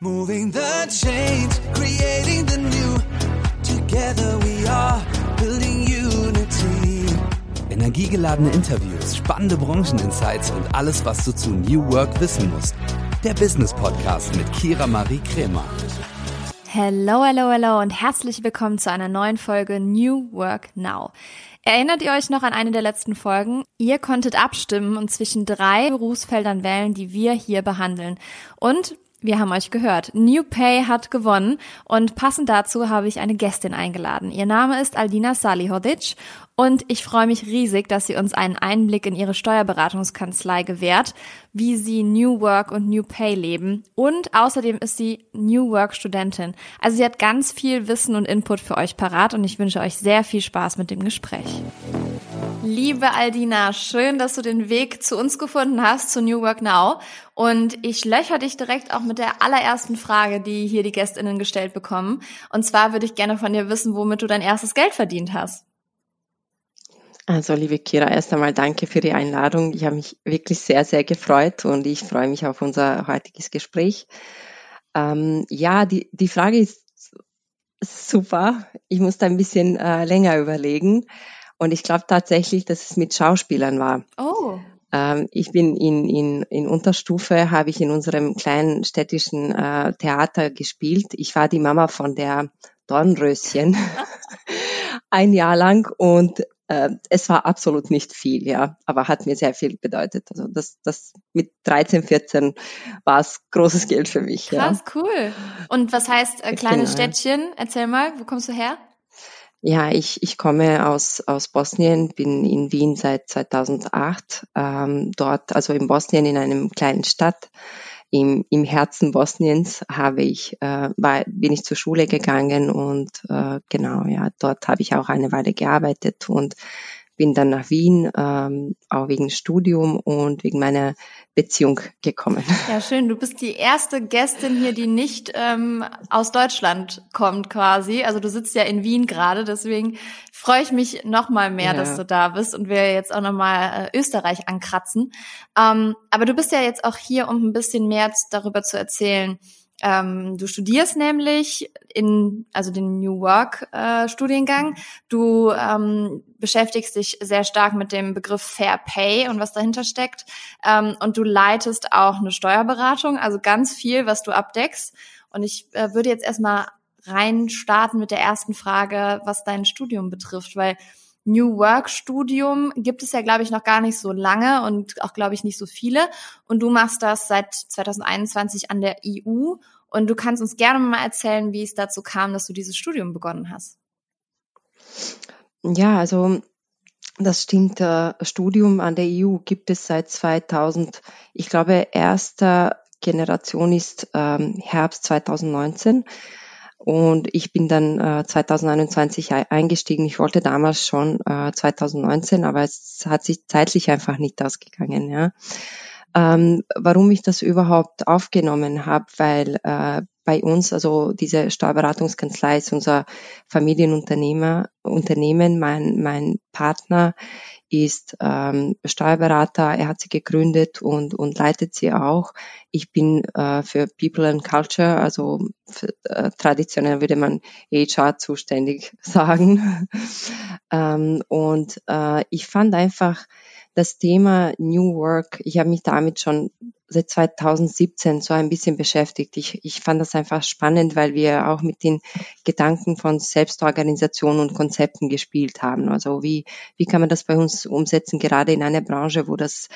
Moving the change, creating the new. Together we are building unity. Energiegeladene Interviews, spannende Brancheninsights und alles, was du zu New Work wissen musst. Der Business Podcast mit Kira Marie Kremer. Hello, hello, hello und herzlich willkommen zu einer neuen Folge New Work Now. Erinnert ihr euch noch an eine der letzten Folgen? Ihr konntet abstimmen und zwischen drei Berufsfeldern wählen, die wir hier behandeln. Und wir haben euch gehört. New Pay hat gewonnen und passend dazu habe ich eine Gästin eingeladen. Ihr Name ist Aldina Salihodic und ich freue mich riesig, dass sie uns einen Einblick in ihre Steuerberatungskanzlei gewährt, wie sie New Work und New Pay leben und außerdem ist sie New Work Studentin. Also sie hat ganz viel Wissen und Input für euch parat und ich wünsche euch sehr viel Spaß mit dem Gespräch. Liebe Aldina, schön, dass du den Weg zu uns gefunden hast, zu New Work Now. Und ich löcher dich direkt auch mit der allerersten Frage, die hier die GästInnen gestellt bekommen. Und zwar würde ich gerne von dir wissen, womit du dein erstes Geld verdient hast. Also, liebe Kira, erst einmal danke für die Einladung. Ich habe mich wirklich sehr, sehr gefreut und ich freue mich auf unser heutiges Gespräch. Ähm, ja, die, die Frage ist super. Ich musste ein bisschen äh, länger überlegen. Und ich glaube tatsächlich, dass es mit Schauspielern war. Oh. Ähm, ich bin in, in, in Unterstufe, habe ich in unserem kleinen städtischen äh, Theater gespielt. Ich war die Mama von der Dornröschen ein Jahr lang und äh, es war absolut nicht viel, ja, aber hat mir sehr viel bedeutet. Also das, das mit 13, 14 war es großes Geld für mich. Krass, ja. cool. Und was heißt äh, kleines Genau. Städtchen? Erzähl mal, wo kommst du her? Ja, ich, ich komme aus, aus Bosnien, bin in Wien seit 2008, ähm, dort, also in Bosnien in einem kleinen Stadt. Im, im Herzen Bosniens habe ich, äh, war, bin ich zur Schule gegangen und äh, genau, ja, dort habe ich auch eine Weile gearbeitet und bin dann nach Wien, ähm, auch wegen Studium und wegen meiner Beziehung gekommen. Ja, schön. Du bist die erste Gästin hier, die nicht ähm, aus Deutschland kommt quasi. Also du sitzt ja in Wien gerade, deswegen freue ich mich noch mal mehr, Ja. dass du da bist und wir jetzt auch noch mal äh, Österreich ankratzen. Ähm, aber du bist ja jetzt auch hier, um ein bisschen mehr darüber zu erzählen. Ähm, du studierst nämlich in, also den New Work äh, Studiengang. Du ähm, beschäftigst dich sehr stark mit dem Begriff Fair Pay und was dahinter steckt. Ähm, und du leitest auch eine Steuerberatung, also ganz viel, was du abdeckst. Und ich äh, würde jetzt erstmal rein starten mit der ersten Frage, was dein Studium betrifft, weil New Work Studium gibt es ja, glaube ich, noch gar nicht so lange und auch, glaube ich, nicht so viele. Und du machst das seit 2021 an der EU. Und du kannst uns gerne mal erzählen, wie es dazu kam, dass du dieses Studium begonnen hast. Ja, also das stimmt. Äh, Studium an der EU gibt es seit 2000. Ich glaube, erster Generation ist ähm, Herbst 2019. Und ich bin dann äh, 2021 ei- eingestiegen. Ich wollte damals schon äh, 2019, aber es hat sich zeitlich einfach nicht ausgegangen. Ja. Ähm, warum ich das überhaupt aufgenommen habe, weil äh, bei uns, also diese Steuerberatungskanzlei ist unser Familienunternehmer, Unternehmen. Mein, mein Partner ist ähm, Steuerberater, er hat sie gegründet und, und leitet sie auch. Ich bin äh, für People and Culture, also für, äh, traditionell würde man HR zuständig sagen. ähm, und äh, ich fand einfach das Thema New Work, ich habe mich damit schon seit 2017 so ein bisschen beschäftigt. Ich, ich fand das einfach spannend, weil wir auch mit den Gedanken von Selbstorganisation und Konzepten gespielt haben. Also wie, wie kann man das bei uns umsetzen, gerade in einer Branche, wo das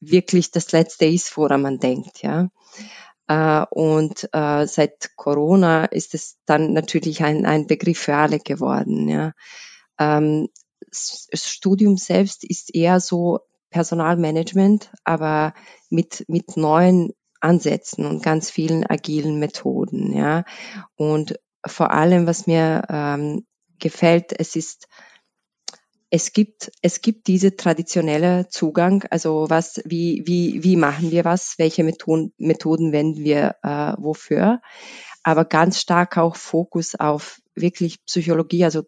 wirklich das Letzte ist, woran man denkt, ja. Äh, Und äh, seit Corona ist es dann natürlich ein, ein Begriff für alle geworden. Ja. Ähm, Studium selbst ist eher so Personalmanagement, aber mit, mit neuen Ansätzen und ganz vielen agilen Methoden. Ja. Und vor allem, was mir ähm, gefällt, es ist es gibt, es gibt diese traditionelle Zugang, also was, wie, wie, wie machen wir was, welche Methoden, Methoden wenden wir äh, wofür, aber ganz stark auch Fokus auf wirklich Psychologie, also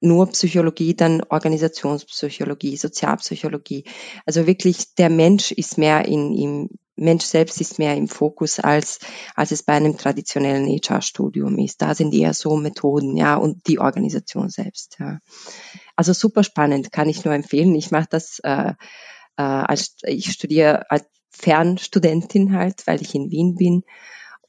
nur Psychologie, dann Organisationspsychologie, Sozialpsychologie. Also wirklich der Mensch ist mehr in, im, Mensch selbst ist mehr im Fokus als, als es bei einem traditionellen HR-Studium ist. Da sind eher so Methoden, ja, und die Organisation selbst, ja. Also super spannend, kann ich nur empfehlen. Ich mache das äh, äh, als ich studiere als Fernstudentin halt, weil ich in Wien bin.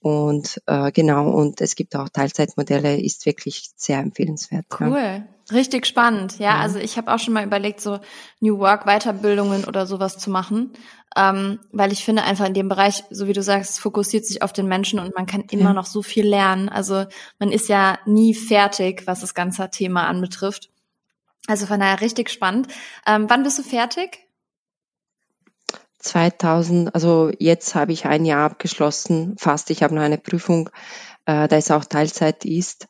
Und äh, genau, und es gibt auch Teilzeitmodelle, ist wirklich sehr empfehlenswert. Cool, ja. Richtig spannend. Ja, ja. also ich habe auch schon mal überlegt, so New Work Weiterbildungen oder sowas zu machen, ähm, weil ich finde einfach in dem Bereich, so wie du sagst, fokussiert sich auf den Menschen und man kann immer ja. noch so viel lernen. Also man ist ja nie fertig, was das ganze Thema anbetrifft. Also von daher richtig spannend. Ähm, wann bist du fertig? 2000, also jetzt habe ich ein Jahr abgeschlossen, fast. Ich habe noch eine Prüfung, äh, da es auch Teilzeit ist.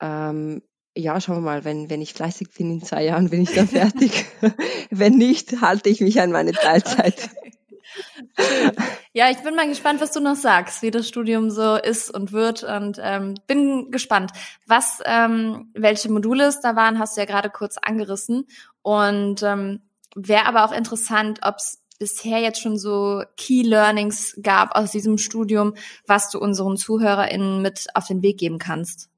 Ähm, ja, schauen wir mal, wenn, wenn ich fleißig bin, in zwei Jahren bin ich dann fertig. wenn nicht, halte ich mich an meine Teilzeit. Okay. Ja, ich bin mal gespannt, was du noch sagst, wie das Studium so ist und wird und ähm, bin gespannt. Was, ähm, welche Module es da waren, hast du ja gerade kurz angerissen und ähm, wäre aber auch interessant, ob es bisher jetzt schon so Key Learnings gab aus diesem Studium, was du unseren ZuhörerInnen mit auf den Weg geben kannst?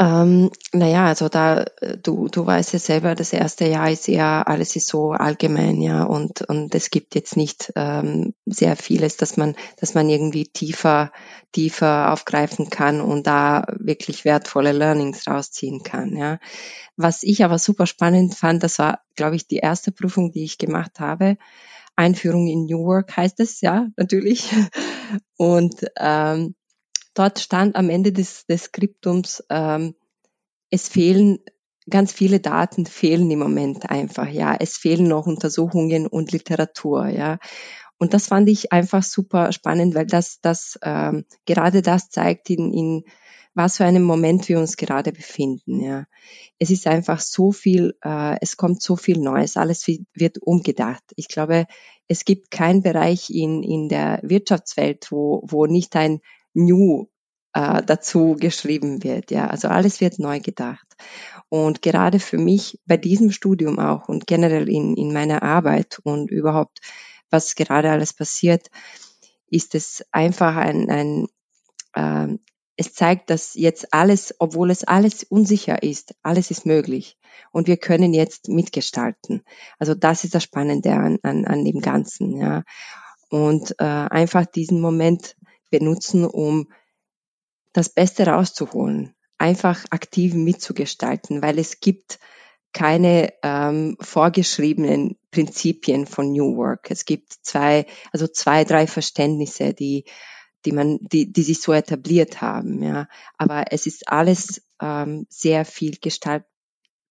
Ähm, naja, also da, du, du weißt ja selber, das erste Jahr ist ja, alles ist so allgemein, ja, und, und es gibt jetzt nicht ähm, sehr vieles, dass man, dass man irgendwie tiefer, tiefer aufgreifen kann und da wirklich wertvolle Learnings rausziehen kann, ja. Was ich aber super spannend fand, das war, glaube ich, die erste Prüfung, die ich gemacht habe. Einführung in New Work heißt es, ja, natürlich. Und ähm, dort stand am Ende des, des Skriptums, ähm, es fehlen ganz viele Daten fehlen im Moment einfach, ja. Es fehlen noch Untersuchungen und Literatur, ja. Und das fand ich einfach super spannend, weil das, das ähm, gerade das zeigt in, in was für einem Moment wir uns gerade befinden. Ja. Es ist einfach so viel, äh, es kommt so viel Neues, alles wird umgedacht. Ich glaube, es gibt keinen Bereich in, in der Wirtschaftswelt, wo, wo nicht ein New äh, dazu geschrieben wird. Ja, also alles wird neu gedacht. Und gerade für mich bei diesem Studium auch und generell in, in meiner Arbeit und überhaupt, was gerade alles passiert, ist es einfach ein, ein äh, es zeigt, dass jetzt alles, obwohl es alles unsicher ist, alles ist möglich. Und wir können jetzt mitgestalten. Also das ist das Spannende an, an, an dem Ganzen. Ja. Und äh, einfach diesen Moment benutzen, um das Beste rauszuholen, einfach aktiv mitzugestalten, weil es gibt keine ähm, vorgeschriebenen Prinzipien von New Work. Es gibt zwei, also zwei, drei Verständnisse, die, die man, die, die sich so etabliert haben. Ja, aber es ist alles ähm, sehr viel Gestalt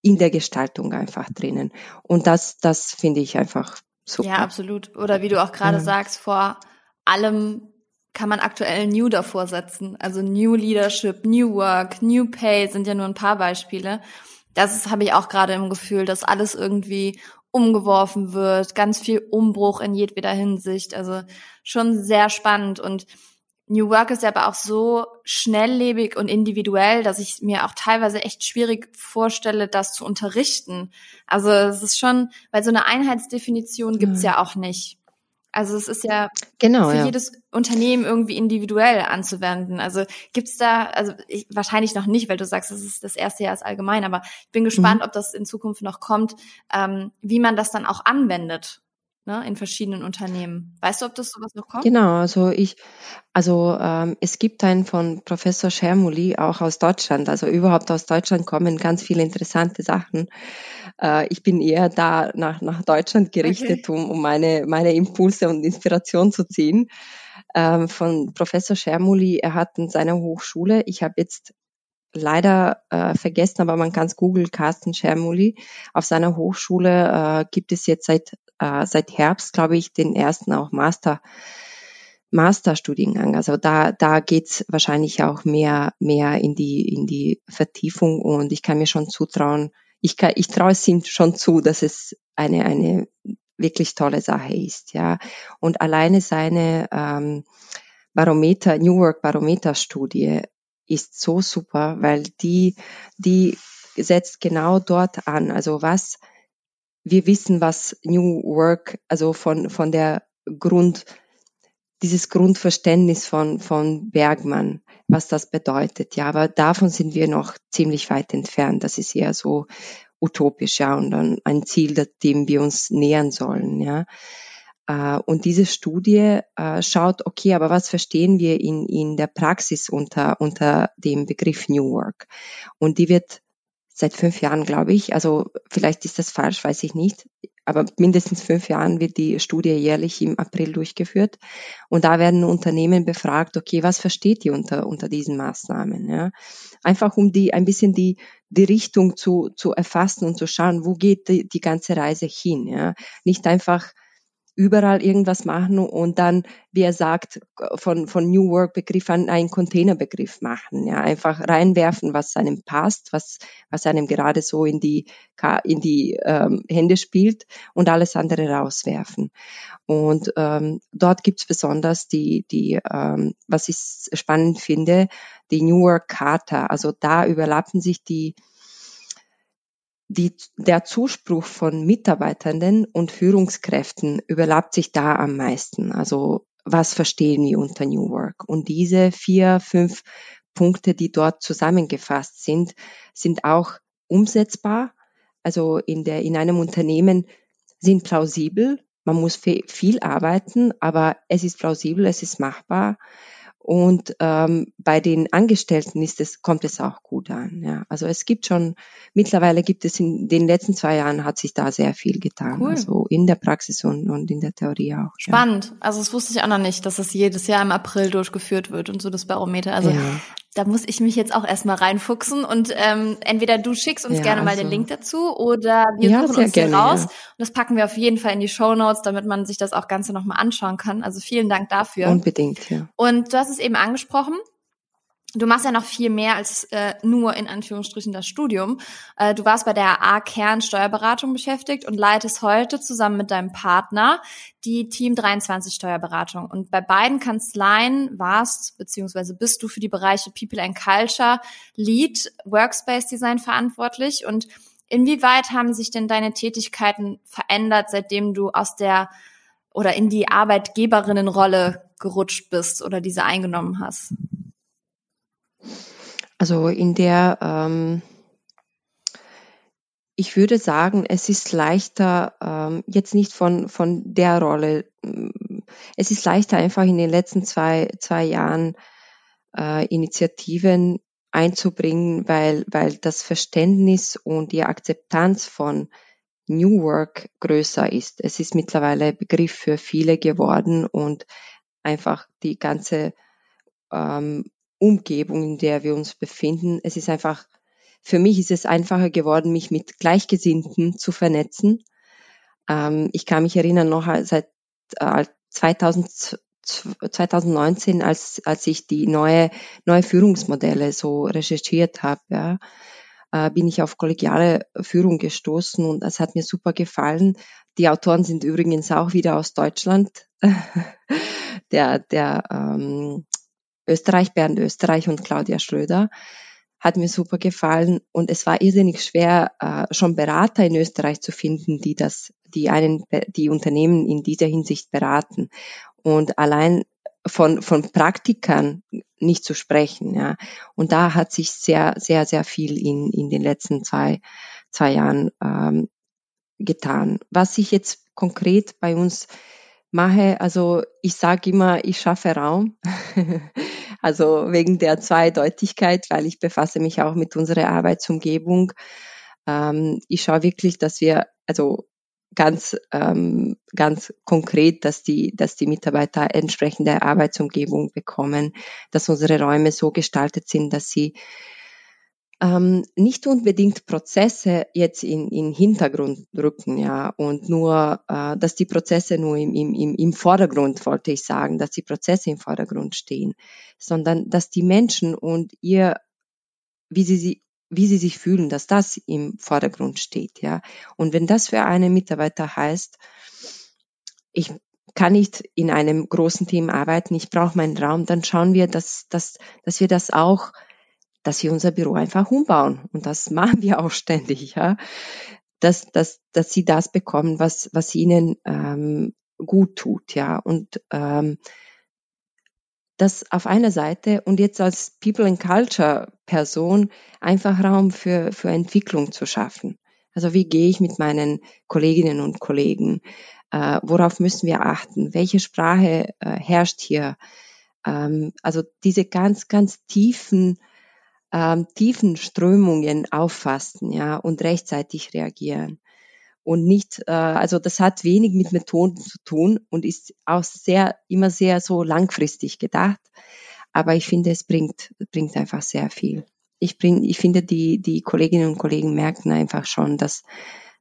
in der Gestaltung einfach drinnen. Und das, das finde ich einfach super. Ja, absolut. Oder wie du auch gerade ja. sagst, vor allem kann man aktuell New davor setzen. Also New Leadership, New Work, New Pay sind ja nur ein paar Beispiele. Das habe ich auch gerade im Gefühl, dass alles irgendwie umgeworfen wird, ganz viel Umbruch in jedweder Hinsicht. Also schon sehr spannend und New Work ist ja aber auch so schnelllebig und individuell, dass ich mir auch teilweise echt schwierig vorstelle, das zu unterrichten. Also es ist schon, weil so eine Einheitsdefinition gibt's ja, ja auch nicht. Also es ist ja genau, für ja. jedes Unternehmen irgendwie individuell anzuwenden. Also gibt's da, also ich, wahrscheinlich noch nicht, weil du sagst, es ist das erste Jahr ist allgemein, aber ich bin gespannt, mhm. ob das in Zukunft noch kommt, ähm, wie man das dann auch anwendet ne, in verschiedenen Unternehmen. Weißt du, ob das sowas noch kommt? Genau, also ich, also ähm, es gibt einen von Professor Schermuli auch aus Deutschland. Also überhaupt aus Deutschland kommen ganz viele interessante Sachen. Äh, ich bin eher da nach, nach Deutschland gerichtet, okay. um, um meine, meine Impulse und Inspiration zu ziehen. Ähm, von Professor Schermuli, er hat in seiner Hochschule, ich habe jetzt leider äh, vergessen, aber man kann es googeln, Carsten Schermuli. Auf seiner Hochschule äh, gibt es jetzt seit äh, seit Herbst, glaube ich, den ersten auch Master Masterstudiengang. Also da, da geht's wahrscheinlich auch mehr, mehr in die, in die Vertiefung und ich kann mir schon zutrauen, ich, ich traue es ihm schon zu, dass es eine, eine wirklich tolle Sache ist, ja. Und alleine seine ähm, Barometer, New Work Barometer Studie ist so super, weil die, die setzt genau dort an. Also was wir wissen, was New Work, also von, von der Grund, dieses Grundverständnis von, von Bergmann, was das bedeutet. Ja, aber davon sind wir noch ziemlich weit entfernt. Das ist eher so utopisch, ja, und dann ein Ziel, dem wir uns nähern sollen, ja. Äh, und diese Studie äh, schaut, okay, aber was verstehen wir in, in der Praxis unter, unter dem Begriff New Work? Und die wird seit fünf Jahren, glaube ich, also vielleicht ist das falsch, weiß ich nicht, aber mindestens fünf Jahren wird die Studie jährlich im April durchgeführt. Und da werden Unternehmen befragt, okay, was versteht ihr unter, unter diesen Maßnahmen? Ja? Einfach um die, ein bisschen die, die Richtung zu, zu erfassen und zu schauen, wo geht die, die ganze Reise hin? Ja? Nicht einfach überall irgendwas machen und dann, wie er sagt, von, von New Work Begriff an einen Containerbegriff machen. Ja, einfach reinwerfen, was einem passt, was, was einem gerade so in die, in die ähm, Hände spielt und alles andere rauswerfen. Und ähm, dort gibt's besonders die, die ähm, was ich spannend finde, die New Work Charta. Also da überlappen sich die die, der Zuspruch von Mitarbeitenden und Führungskräften überlappt sich da am meisten. Also was verstehen wir unter New Work? Und diese vier, fünf Punkte, die dort zusammengefasst sind, sind auch umsetzbar. Also in der, in einem Unternehmen sind plausibel. Man muss viel arbeiten, aber es ist plausibel, es ist machbar. Und ähm, bei den Angestellten ist es, kommt es auch gut an. Ja. Also es gibt schon, mittlerweile gibt es in den letzten zwei Jahren hat sich da sehr viel getan. Cool. Also in der Praxis und, und in der Theorie auch. Spannend. Ja. Also das wusste ich auch noch nicht, dass es jedes Jahr im April durchgeführt wird und so das Barometer. Also ja da muss ich mich jetzt auch erstmal reinfuchsen und ähm, entweder du schickst uns ja, gerne mal also. den Link dazu oder wir ja, suchen uns den raus. Ja. Und das packen wir auf jeden Fall in die Show Notes, damit man sich das auch Ganze nochmal anschauen kann. Also vielen Dank dafür. Unbedingt, ja. Und du hast es eben angesprochen. Du machst ja noch viel mehr als äh, nur in Anführungsstrichen das Studium. Äh, du warst bei der A-Kern Steuerberatung beschäftigt und leitest heute zusammen mit deinem Partner die Team 23 Steuerberatung. Und bei beiden Kanzleien warst beziehungsweise bist du für die Bereiche People and Culture, Lead, Workspace Design verantwortlich. Und inwieweit haben sich denn deine Tätigkeiten verändert, seitdem du aus der oder in die Arbeitgeberinnenrolle gerutscht bist oder diese eingenommen hast? Also in der, ähm, ich würde sagen, es ist leichter, ähm, jetzt nicht von, von der Rolle, mm, es ist leichter einfach in den letzten zwei, zwei Jahren äh, Initiativen einzubringen, weil, weil das Verständnis und die Akzeptanz von New Work größer ist. Es ist mittlerweile Begriff für viele geworden und einfach die ganze ähm, Umgebung, in der wir uns befinden. Es ist einfach, für mich ist es einfacher geworden, mich mit Gleichgesinnten zu vernetzen. Ähm, ich kann mich erinnern, noch seit äh, 2000, 2019, als, als ich die neue, neue Führungsmodelle so recherchiert habe, ja, äh, bin ich auf kollegiale Führung gestoßen und das hat mir super gefallen. Die Autoren sind übrigens auch wieder aus Deutschland. der der ähm, Österreich, Bernd Österreich und Claudia Schröder. Hat mir super gefallen und es war irrsinnig schwer, äh, schon Berater in Österreich zu finden, die das, die einen, die Unternehmen in dieser Hinsicht beraten. Und allein von, von Praktikern nicht zu sprechen, ja. Und da hat sich sehr, sehr, sehr viel in, in den letzten zwei, zwei Jahren ähm, getan. Was ich jetzt konkret bei uns mache, also ich sage immer, ich schaffe Raum. also wegen der Zweideutigkeit, weil ich befasse mich auch mit unserer Arbeitsumgebung. Ähm, ich schaue wirklich, dass wir, also ganz, ähm, ganz konkret, dass die, dass die Mitarbeiter entsprechende Arbeitsumgebung bekommen, dass unsere Räume so gestaltet sind, dass sie ähm, nicht unbedingt Prozesse jetzt in, in Hintergrund rücken, ja, und nur, äh, dass die Prozesse nur im, im, im Vordergrund, wollte ich sagen, dass die Prozesse im Vordergrund stehen, sondern dass die Menschen und ihr, wie sie, sie wie sie sich fühlen, dass das im Vordergrund steht, ja. Und wenn das für einen Mitarbeiter heißt, ich kann nicht in einem großen Team arbeiten, ich brauche meinen Raum, dann schauen wir, dass, dass, dass wir das auch dass wir unser Büro einfach umbauen. Und das machen wir auch ständig, ja. Dass, dass, dass sie das bekommen, was, was ihnen ähm, gut tut, ja. Und ähm, das auf einer Seite und jetzt als People and Culture Person einfach Raum für, für Entwicklung zu schaffen. Also wie gehe ich mit meinen Kolleginnen und Kollegen? Äh, worauf müssen wir achten? Welche Sprache äh, herrscht hier? Ähm, also diese ganz, ganz tiefen, ähm, tiefen Strömungen auffassen, ja, und rechtzeitig reagieren und nicht, äh, also das hat wenig mit Methoden zu tun und ist auch sehr, immer sehr so langfristig gedacht. Aber ich finde, es bringt, bringt einfach sehr viel. Ich bring, ich finde, die, die Kolleginnen und Kollegen merken einfach schon, dass,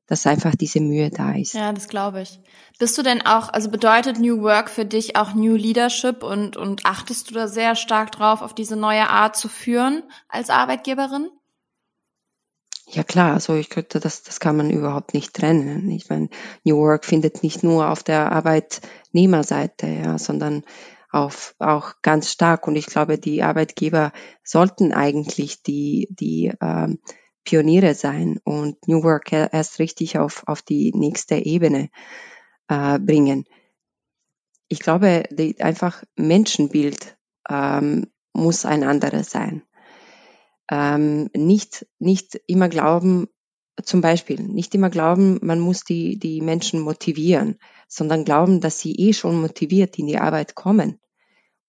dass einfach diese Mühe da ist. Ja, das glaube ich. Bist du denn auch, also bedeutet New Work für dich auch New Leadership und, und achtest du da sehr stark drauf, auf diese neue Art zu führen als Arbeitgeberin? Ja klar, also ich könnte, das, das kann man überhaupt nicht trennen. Ich meine, New Work findet nicht nur auf der Arbeitnehmerseite, ja, sondern auf, auch ganz stark. Und ich glaube, die Arbeitgeber sollten eigentlich die, die ähm, Pioniere sein und New Work erst richtig auf, auf die nächste Ebene äh, bringen. Ich glaube, die, einfach Menschenbild ähm, muss ein anderes sein ähm, nicht, nicht immer glauben, zum Beispiel, nicht immer glauben, man muss die, die Menschen motivieren, sondern glauben, dass sie eh schon motiviert in die Arbeit kommen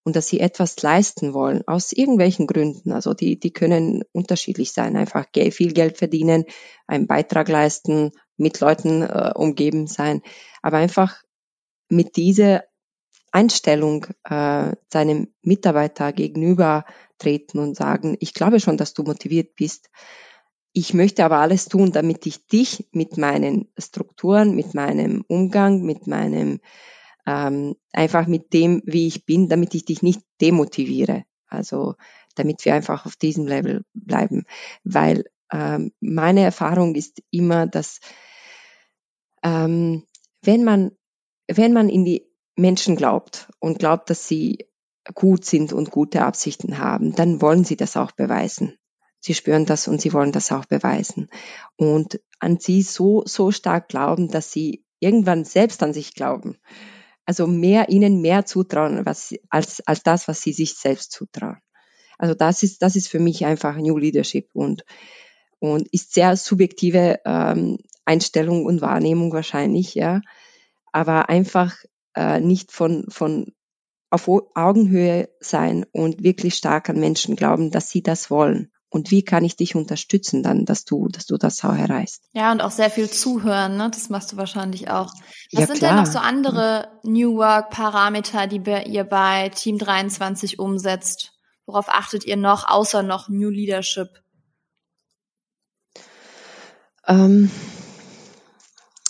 und dass sie etwas leisten wollen, aus irgendwelchen Gründen. Also die, die können unterschiedlich sein, einfach viel Geld verdienen, einen Beitrag leisten, mit Leuten äh, umgeben sein, aber einfach mit dieser Einstellung äh, seinem Mitarbeiter gegenüber treten und sagen, ich glaube schon, dass du motiviert bist. Ich möchte aber alles tun, damit ich dich mit meinen Strukturen, mit meinem Umgang, mit meinem, ähm, einfach mit dem, wie ich bin, damit ich dich nicht demotiviere. Also damit wir einfach auf diesem Level bleiben. Weil ähm, meine Erfahrung ist immer, dass ähm, wenn man wenn man in die Menschen glaubt und glaubt, dass sie gut sind und gute Absichten haben, dann wollen sie das auch beweisen. Sie spüren das und sie wollen das auch beweisen. Und an sie so, so stark glauben, dass sie irgendwann selbst an sich glauben. Also mehr, ihnen mehr zutrauen, was, als, als das, was sie sich selbst zutrauen. Also das ist, das ist für mich einfach New Leadership und, und ist sehr subjektive ähm, Einstellung und Wahrnehmung wahrscheinlich, ja. Aber einfach äh, nicht von, von auf Augenhöhe sein und wirklich stark an Menschen glauben, dass sie das wollen. Und wie kann ich dich unterstützen dann, dass du, dass du das auch erreichst? Ja, und auch sehr viel zuhören, ne? Das machst du wahrscheinlich auch. Was ja, sind klar. denn noch so andere New Work Parameter, die ihr bei Team 23 umsetzt? Worauf achtet ihr noch, außer noch New Leadership? Ähm,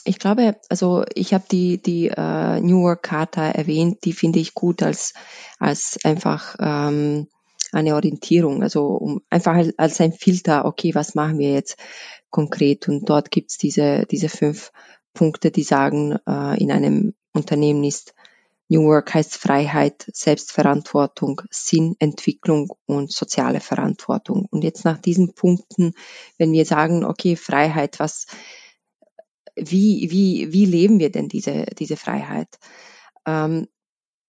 ich glaube, also ich habe die, die äh, New Work Charta erwähnt, die finde ich gut als, als einfach ähm, eine Orientierung, also um, einfach als ein Filter, okay, was machen wir jetzt konkret? Und dort gibt's diese, diese fünf Punkte, die sagen, äh, in einem Unternehmen ist New Work heißt Freiheit, Selbstverantwortung, Sinn, Entwicklung und soziale Verantwortung. Und jetzt nach diesen Punkten, wenn wir sagen, okay, Freiheit, was, wie, wie, wie leben wir denn diese, diese Freiheit? Ähm,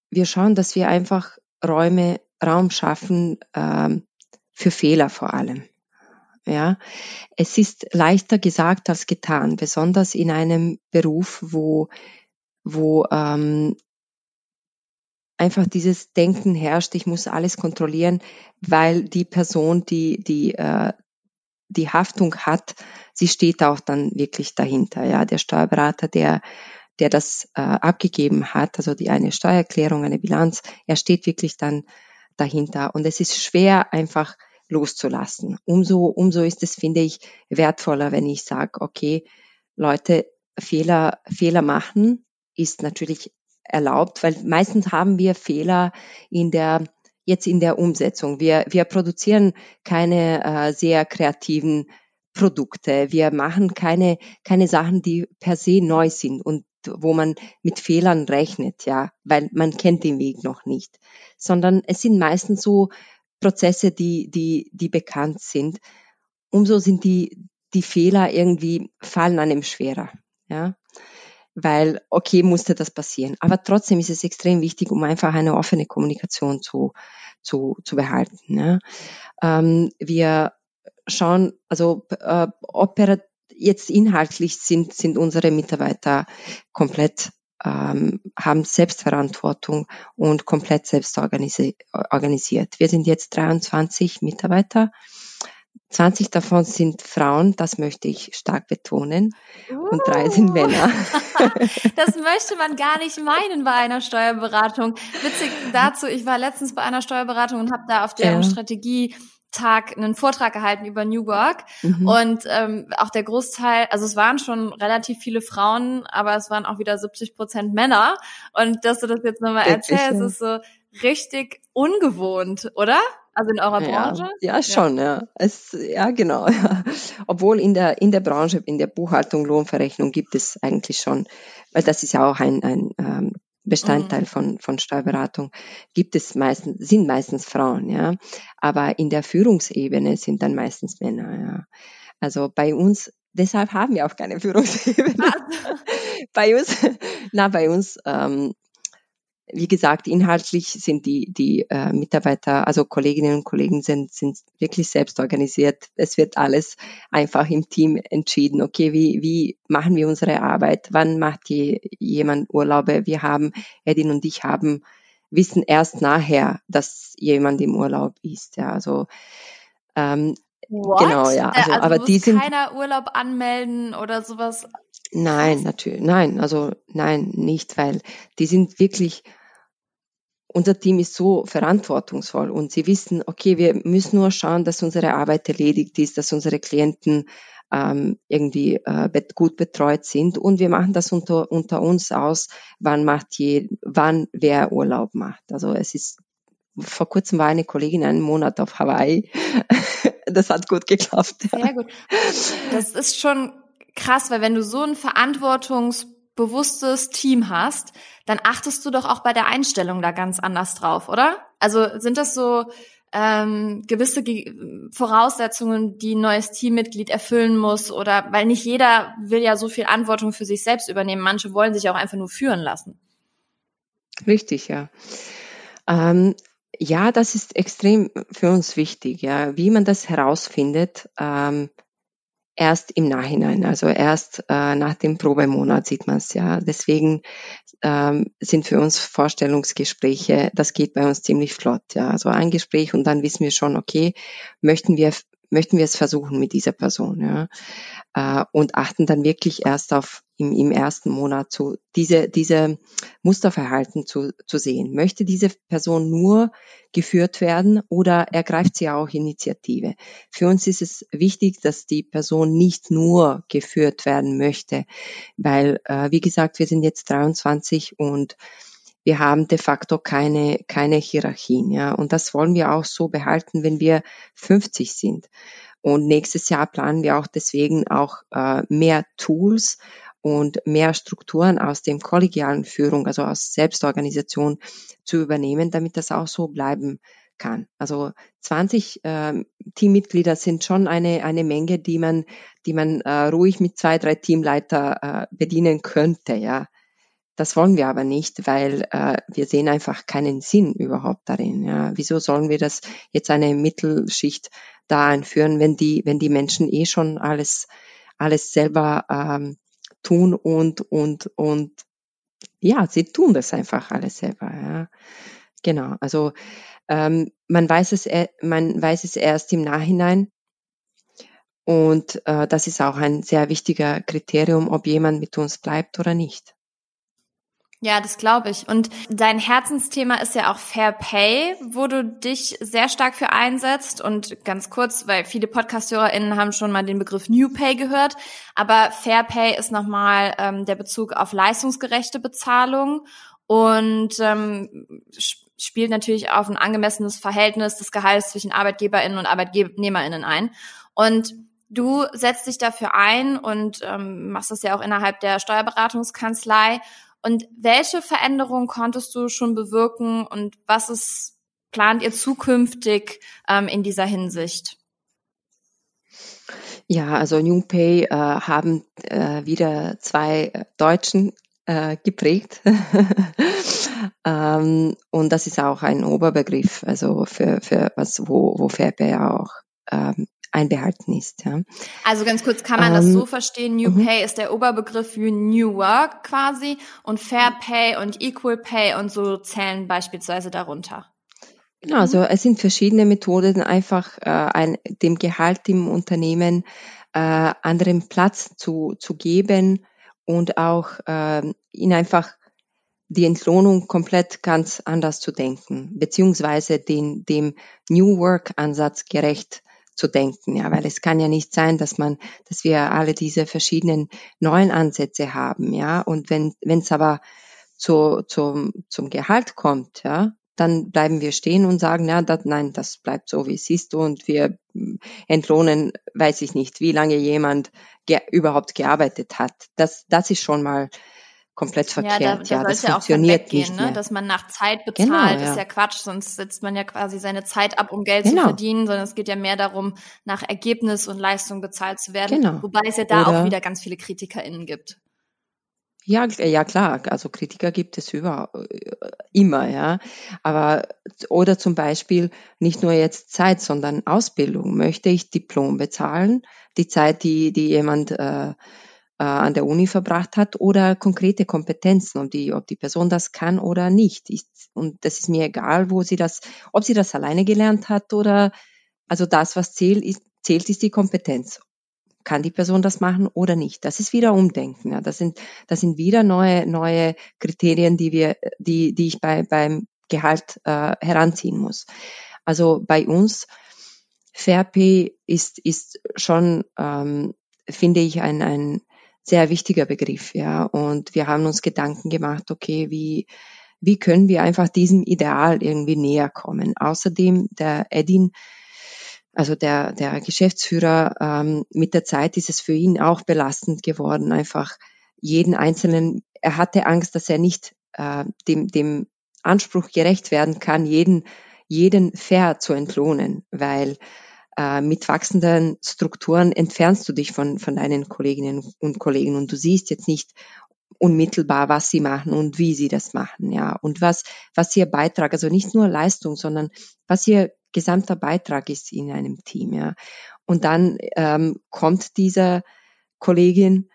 wir schauen, dass wir einfach Räume, Raum schaffen ähm, für Fehler vor allem. Ja, es ist leichter gesagt als getan, besonders in einem Beruf, wo, wo ähm, einfach dieses Denken herrscht, ich muss alles kontrollieren, weil die Person, die, die äh, die Haftung hat, sie steht auch dann wirklich dahinter. Ja, der Steuerberater, der der das äh, abgegeben hat, also die eine Steuererklärung, eine Bilanz, er steht wirklich dann dahinter. Und es ist schwer einfach loszulassen. Umso, umso ist es, finde ich, wertvoller, wenn ich sage, okay, Leute, Fehler, Fehler machen ist natürlich erlaubt, weil meistens haben wir Fehler in der jetzt in der Umsetzung. Wir, wir produzieren keine äh, sehr kreativen Produkte. Wir machen keine, keine Sachen, die per se neu sind und wo man mit Fehlern rechnet, ja, weil man kennt den Weg noch nicht, sondern es sind meistens so Prozesse, die, die, die bekannt sind. Umso sind die, die Fehler irgendwie fallen einem schwerer, ja. weil, okay, musste das passieren. Aber trotzdem ist es extrem wichtig, um einfach eine offene Kommunikation zu, zu, zu behalten. Ja. Ähm, wir schauen, also äh, operat jetzt inhaltlich sind, sind unsere Mitarbeiter komplett ähm, haben Selbstverantwortung und komplett selbst organisi organisiert. Wir sind jetzt 23 Mitarbeiter 20 davon sind Frauen, das möchte ich stark betonen. Uh. Und drei sind uh. Männer. das möchte man gar nicht meinen bei einer Steuerberatung. Witzig dazu, ich war letztens bei einer Steuerberatung und habe da auf deren ja. Strategie Tag einen Vortrag gehalten über New Work mhm. und ähm, auch der Großteil, also es waren schon relativ viele Frauen, aber es waren auch wieder 70 Prozent Männer und dass du das jetzt nochmal erzählst, ist so richtig ungewohnt, oder? Also in eurer Branche? Ja, ja schon, ja. ja. Es, ja, genau. Ja. Obwohl in der, in der Branche, in der Buchhaltung, Lohnverrechnung gibt es eigentlich schon, weil das ist ja auch ein, ein ähm, Bestandteil mhm. von, von Steuerberatung, gibt es meistens, sind meistens Frauen, ja. Aber in der Führungsebene sind dann meistens Männer, ja. Also bei uns, deshalb haben wir auch keine Führungsebene. bei uns, na, bei uns ähm, wie gesagt, inhaltlich sind die, die äh, Mitarbeiter, also Kolleginnen und Kollegen sind, sind wirklich selbst organisiert. Es wird alles einfach im Team entschieden. Okay, wie, wie machen wir unsere Arbeit? Wann macht die, jemand Urlaube? Wir haben, Edin und ich haben, wissen erst nachher, dass jemand im Urlaub ist. Ja, also, ähm, What? Genau, ja. Also, also aber die sind keiner Urlaub anmelden oder sowas. Nein, natürlich, nein, also nein, nicht, weil die sind wirklich unser Team ist so verantwortungsvoll und sie wissen, okay, wir müssen nur schauen, dass unsere Arbeit erledigt ist, dass unsere Klienten ähm, irgendwie äh, gut betreut sind und wir machen das unter, unter uns aus, wann macht je, wann wer Urlaub macht. Also es ist vor kurzem war eine Kollegin einen Monat auf Hawaii. das hat gut geklappt. Sehr gut. Das ist schon krass, weil wenn du so ein Verantwortungs bewusstes Team hast, dann achtest du doch auch bei der Einstellung da ganz anders drauf, oder? Also sind das so ähm, gewisse Ge Voraussetzungen, die ein neues Teammitglied erfüllen muss oder weil nicht jeder will ja so viel Verantwortung für sich selbst übernehmen. Manche wollen sich auch einfach nur führen lassen. Richtig, ja. Ähm, ja, das ist extrem für uns wichtig, ja. Wie man das herausfindet, ähm, erst im Nachhinein, also erst äh, nach dem Probemonat sieht man es ja. Deswegen ähm, sind für uns Vorstellungsgespräche, das geht bei uns ziemlich flott, ja. Also ein Gespräch und dann wissen wir schon, okay, möchten wir möchten wir es versuchen mit dieser Person, ja, äh, und achten dann wirklich erst auf im, im ersten Monat zu diese diese Musterverhalten zu, zu sehen. Möchte diese Person nur geführt werden oder ergreift sie auch Initiative? Für uns ist es wichtig, dass die Person nicht nur geführt werden möchte, weil äh, wie gesagt, wir sind jetzt 23 und wir haben de facto keine, keine Hierarchien, ja. Und das wollen wir auch so behalten, wenn wir 50 sind. Und nächstes Jahr planen wir auch deswegen auch äh, mehr Tools und mehr Strukturen aus dem kollegialen Führung, also aus Selbstorganisation zu übernehmen, damit das auch so bleiben kann. Also 20 äh, Teammitglieder sind schon eine, eine Menge, die man, die man äh, ruhig mit zwei, drei Teamleiter äh, bedienen könnte, ja. Das wollen wir aber nicht, weil äh, wir sehen einfach keinen Sinn überhaupt darin. Ja. Wieso sollen wir das jetzt eine Mittelschicht da einführen, wenn die, wenn die Menschen eh schon alles, alles selber ähm, tun und, und, und ja, sie tun das einfach alles selber. Ja. Genau. Also ähm, man weiß es, man weiß es erst im Nachhinein. Und äh, das ist auch ein sehr wichtiger Kriterium, ob jemand mit uns bleibt oder nicht. Ja, das glaube ich. Und dein Herzensthema ist ja auch Fair Pay, wo du dich sehr stark für einsetzt. Und ganz kurz, weil viele Podcast-HörerInnen haben schon mal den Begriff New Pay gehört. Aber Fair Pay ist nochmal ähm, der Bezug auf leistungsgerechte Bezahlung und ähm, spielt natürlich auf ein angemessenes Verhältnis des Gehalts zwischen ArbeitgeberInnen und ArbeitnehmerInnen ein. Und Du setzt dich dafür ein und ähm, machst das ja auch innerhalb der Steuerberatungskanzlei und welche Veränderungen konntest du schon bewirken und was ist, plant ihr zukünftig ähm, in dieser Hinsicht? Ja, also New Pay äh, haben äh, wieder zwei Deutschen äh, geprägt. ähm, und das ist auch ein Oberbegriff, also für, für was, wo, wo Fairpay auch ähm, einbehalten ist. Ja. Also ganz kurz, kann man ähm, das so verstehen, New mhm. Pay ist der Oberbegriff für New Work quasi und Fair Pay und Equal Pay und so zählen beispielsweise darunter. Genau, also es sind verschiedene Methoden, einfach äh, ein, dem Gehalt im Unternehmen äh, anderen Platz zu, zu geben und auch äh, ihn einfach die Entlohnung komplett ganz anders zu denken, beziehungsweise den, dem New Work Ansatz gerecht zu denken, ja, weil es kann ja nicht sein, dass man, dass wir alle diese verschiedenen neuen Ansätze haben, ja, und wenn, wenn es aber zu, zum, zum Gehalt kommt, ja, dann bleiben wir stehen und sagen, ja, das, nein, das bleibt so, wie es ist und wir hm, entlohnen, weiß ich nicht, wie lange jemand ge überhaupt gearbeitet hat. Das, das ist schon mal komplett verkehrt. Ja, da, da ja, das ja funktioniert auch weggehen, ne? dass man nach Zeit bezahlt, genau, ja. ist ja Quatsch, sonst setzt man ja quasi seine Zeit ab, um Geld genau. zu verdienen, sondern es geht ja mehr darum, nach Ergebnis und Leistung bezahlt zu werden, genau. wobei es ja da Oder auch wieder ganz viele KritikerInnen gibt. Ja, ja klar, also Kritiker gibt es über, äh, immer, ja. Aber oder zum Beispiel nicht nur jetzt Zeit, sondern Ausbildung. Möchte ich Diplom bezahlen, die Zeit, die, die jemand äh, äh, an der Uni verbracht hat, oder konkrete Kompetenzen, ob die, ob die Person das kann oder nicht. Ich, und das ist mir egal, wo sie das, ob sie das alleine gelernt hat oder also das, was zählt, ist, zählt, ist die Kompetenz kann die Person das machen oder nicht? Das ist wieder Umdenken. Ja. Das sind, das sind wieder neue, neue Kriterien, die wir, die, die ich bei, beim Gehalt äh, heranziehen muss. Also bei uns, Fair Pay ist, ist schon, ähm, finde ich, ein, ein sehr wichtiger Begriff, ja. Und wir haben uns Gedanken gemacht, okay, wie, wie können wir einfach diesem Ideal irgendwie näher kommen? Außerdem, der Edin also der, der Geschäftsführer, ähm, mit der Zeit ist es für ihn auch belastend geworden, einfach jeden einzelnen, er hatte Angst, dass er nicht äh, dem, dem Anspruch gerecht werden kann, jeden, jeden fair zu entlohnen, weil äh, mit wachsenden Strukturen entfernst du dich von, von deinen Kolleginnen und Kollegen und du siehst jetzt nicht unmittelbar, was sie machen und wie sie das machen, ja, und was, was ihr Beitrag, also nicht nur Leistung, sondern was ihr gesamter Beitrag ist in einem Team. Ja. Und dann ähm, kommt diese Kollegin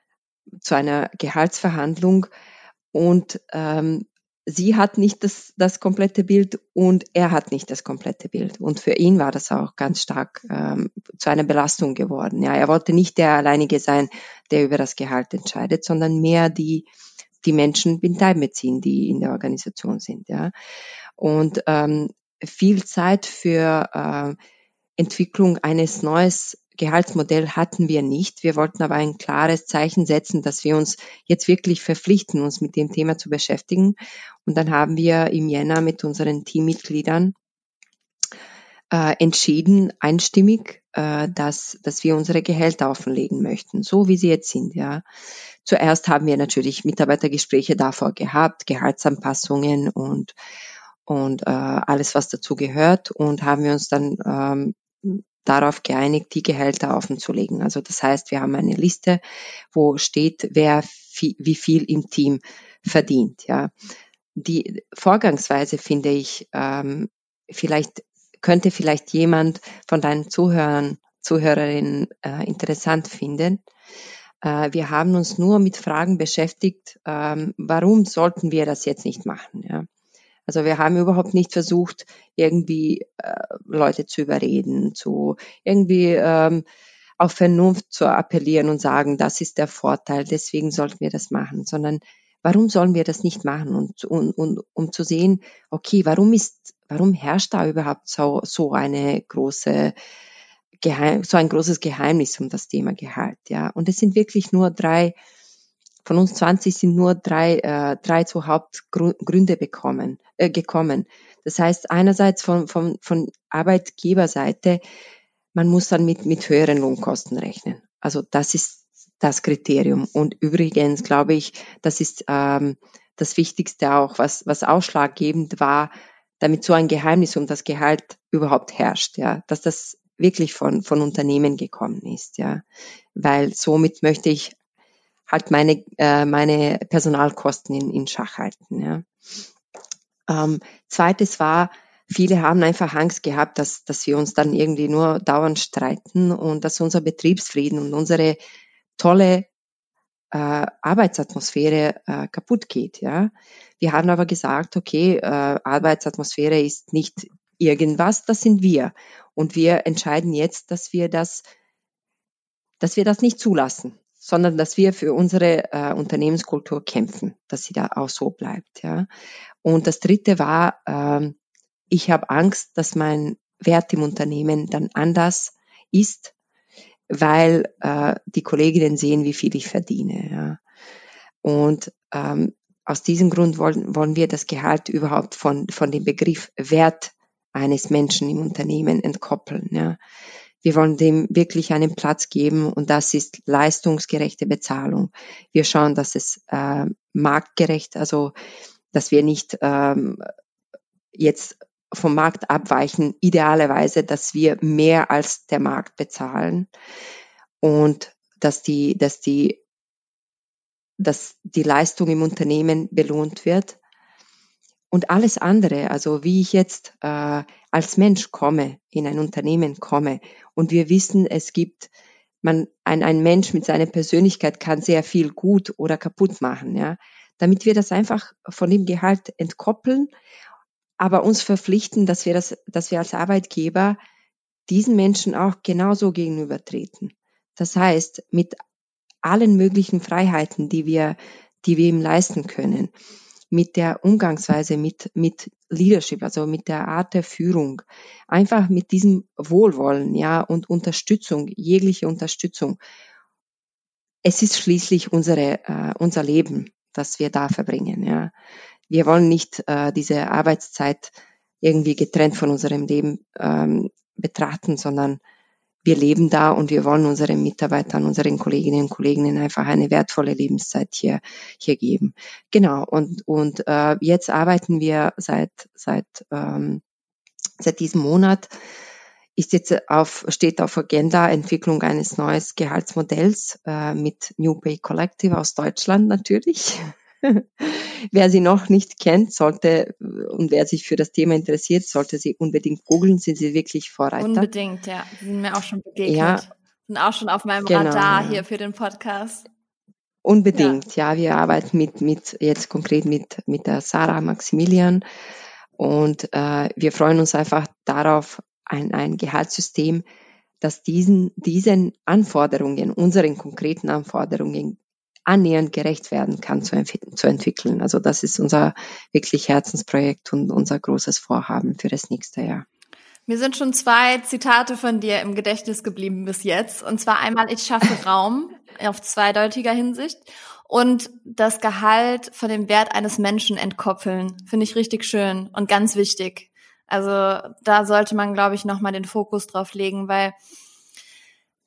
zu einer Gehaltsverhandlung und ähm, sie hat nicht das, das komplette Bild und er hat nicht das komplette Bild. Und für ihn war das auch ganz stark ähm, zu einer Belastung geworden. Ja, er wollte nicht der alleinige sein, der über das Gehalt entscheidet, sondern mehr die die Menschen mit einbeziehen, die in der Organisation sind. Ja. Und ähm, viel Zeit für äh, Entwicklung eines neues Gehaltsmodell hatten wir nicht. Wir wollten aber ein klares Zeichen setzen, dass wir uns jetzt wirklich verpflichten, uns mit dem Thema zu beschäftigen. Und dann haben wir im Jänner mit unseren Teammitgliedern äh, entschieden, einstimmig, äh, dass, dass wir unsere Gehälter offenlegen möchten, so wie sie jetzt sind. Ja. Zuerst haben wir natürlich Mitarbeitergespräche davor gehabt, Gehaltsanpassungen und und äh, alles, was dazu gehört und haben wir uns dann ähm, darauf geeinigt, die Gehälter offenzulegen. Also das heißt, wir haben eine Liste, wo steht, wer wie viel im Team verdient. Ja, die Vorgangsweise finde ich ähm, vielleicht könnte vielleicht jemand von deinen Zuhörern Zuhörerinnen äh, interessant finden. Äh, wir haben uns nur mit Fragen beschäftigt, ähm, warum sollten wir das jetzt nicht machen? Ja? Also wir haben überhaupt nicht versucht, irgendwie äh, Leute zu überreden, zu irgendwie ähm, auf Vernunft zu appellieren und sagen, das ist der Vorteil, deswegen sollten wir das machen, sondern warum sollen wir das nicht machen und, und, und um zu sehen, okay, warum ist, warum herrscht da überhaupt so, so eine große Geheim, so ein großes Geheimnis um das Thema Gehalt, ja. Und es sind wirklich nur drei von uns 20 sind nur drei, äh, drei zu Hauptgründe bekommen, äh, gekommen. Das heißt, einerseits von, von, von Arbeitgeberseite, man muss dann mit, mit höheren Lohnkosten rechnen. Also das ist das Kriterium. Und übrigens glaube ich, das ist ähm, das Wichtigste auch, was, was ausschlaggebend war, damit so ein Geheimnis um das Gehalt überhaupt herrscht, ja, dass das wirklich von, von Unternehmen gekommen ist, ja. Weil somit möchte ich halt meine, äh, meine Personalkosten in, in Schach halten, ja. Ähm, zweites war, viele haben einfach Angst gehabt, dass, dass wir uns dann irgendwie nur dauernd streiten und dass unser Betriebsfrieden und unsere tolle äh, Arbeitsatmosphäre äh, kaputt geht. Ja, wir haben aber gesagt, okay, äh, Arbeitsatmosphäre ist nicht irgendwas, das sind wir und wir entscheiden jetzt, dass wir das, dass wir das nicht zulassen, sondern dass wir für unsere äh, Unternehmenskultur kämpfen, dass sie da auch so bleibt. Ja, und das Dritte war, äh, ich habe Angst, dass mein Wert im Unternehmen dann anders ist weil äh, die Kolleginnen sehen, wie viel ich verdiene. Ja. Und ähm, aus diesem Grund wollen, wollen wir das Gehalt überhaupt von, von dem Begriff Wert eines Menschen im Unternehmen entkoppeln. Ja. Wir wollen dem wirklich einen Platz geben und das ist leistungsgerechte Bezahlung. Wir schauen, dass es äh, marktgerecht, also dass wir nicht ähm, jetzt vom Markt abweichen, idealerweise, dass wir mehr als der Markt bezahlen und dass die, dass die, dass die Leistung im Unternehmen belohnt wird. Und alles andere, also wie ich jetzt äh, als Mensch komme, in ein Unternehmen komme und wir wissen, es gibt, man, ein, ein Mensch mit seiner Persönlichkeit kann sehr viel gut oder kaputt machen, ja. Damit wir das einfach von dem Gehalt entkoppeln aber uns verpflichten, dass wir das, dass wir als Arbeitgeber diesen Menschen auch genauso gegenübertreten. Das heißt, mit allen möglichen Freiheiten, die wir, die wir ihm leisten können, mit der Umgangsweise, mit, mit Leadership, also mit der Art der Führung, einfach mit diesem Wohlwollen, ja, und Unterstützung, jegliche Unterstützung. Es ist schließlich unsere, äh, unser Leben, das wir da verbringen, ja wir wollen nicht äh, diese Arbeitszeit irgendwie getrennt von unserem Leben ähm, betrachten, sondern wir leben da und wir wollen unseren Mitarbeitern, unseren Kolleginnen und Kollegen einfach eine wertvolle Lebenszeit hier, hier geben. Genau. Und, und äh, jetzt arbeiten wir seit, seit, ähm, seit diesem Monat ist jetzt auf, steht auf Agenda Entwicklung eines neues Gehaltsmodells äh, mit New Pay Collective aus Deutschland natürlich. wer sie noch nicht kennt, sollte und wer sich für das Thema interessiert, sollte sie unbedingt googeln. Sind sie wirklich Vorreiter? Unbedingt, ja. Sie sind mir auch schon begegnet. Ja, sind auch schon auf meinem genau, Radar hier für den Podcast. Unbedingt, ja. ja. Wir arbeiten mit, mit jetzt konkret mit, mit der Sarah Maximilian und äh, wir freuen uns einfach darauf, ein, ein Gehaltssystem, das diesen, diesen Anforderungen, unseren konkreten Anforderungen annähernd gerecht werden kann, zu, zu entwickeln. Also das ist unser wirklich Herzensprojekt und unser großes Vorhaben für das nächste Jahr. Mir sind schon zwei Zitate von dir im Gedächtnis geblieben bis jetzt. Und zwar einmal, ich schaffe Raum auf zweideutiger Hinsicht und das Gehalt von dem Wert eines Menschen entkoppeln. Finde ich richtig schön und ganz wichtig. Also da sollte man, glaube ich, nochmal den Fokus drauf legen, weil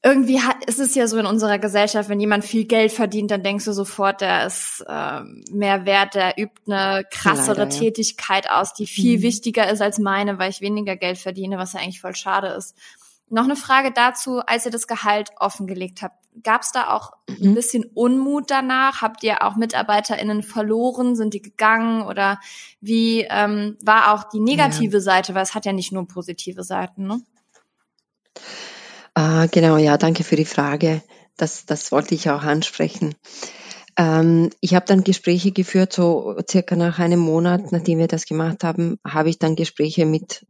irgendwie hat, ist es ja so in unserer Gesellschaft, wenn jemand viel Geld verdient, dann denkst du sofort, der ist äh, mehr wert, der übt eine krassere Leider, ja. Tätigkeit aus, die viel mhm. wichtiger ist als meine, weil ich weniger Geld verdiene, was ja eigentlich voll schade ist. Noch eine Frage dazu, als ihr das Gehalt offengelegt habt, gab es da auch mhm. ein bisschen Unmut danach? Habt ihr auch MitarbeiterInnen verloren? Sind die gegangen? Oder wie ähm, war auch die negative ja. Seite? Weil es hat ja nicht nur positive Seiten, ne? Ah, genau, ja, danke für die Frage. Das, das wollte ich auch ansprechen. Ähm, ich habe dann Gespräche geführt, so circa nach einem Monat, nachdem wir das gemacht haben, habe ich dann Gespräche mit,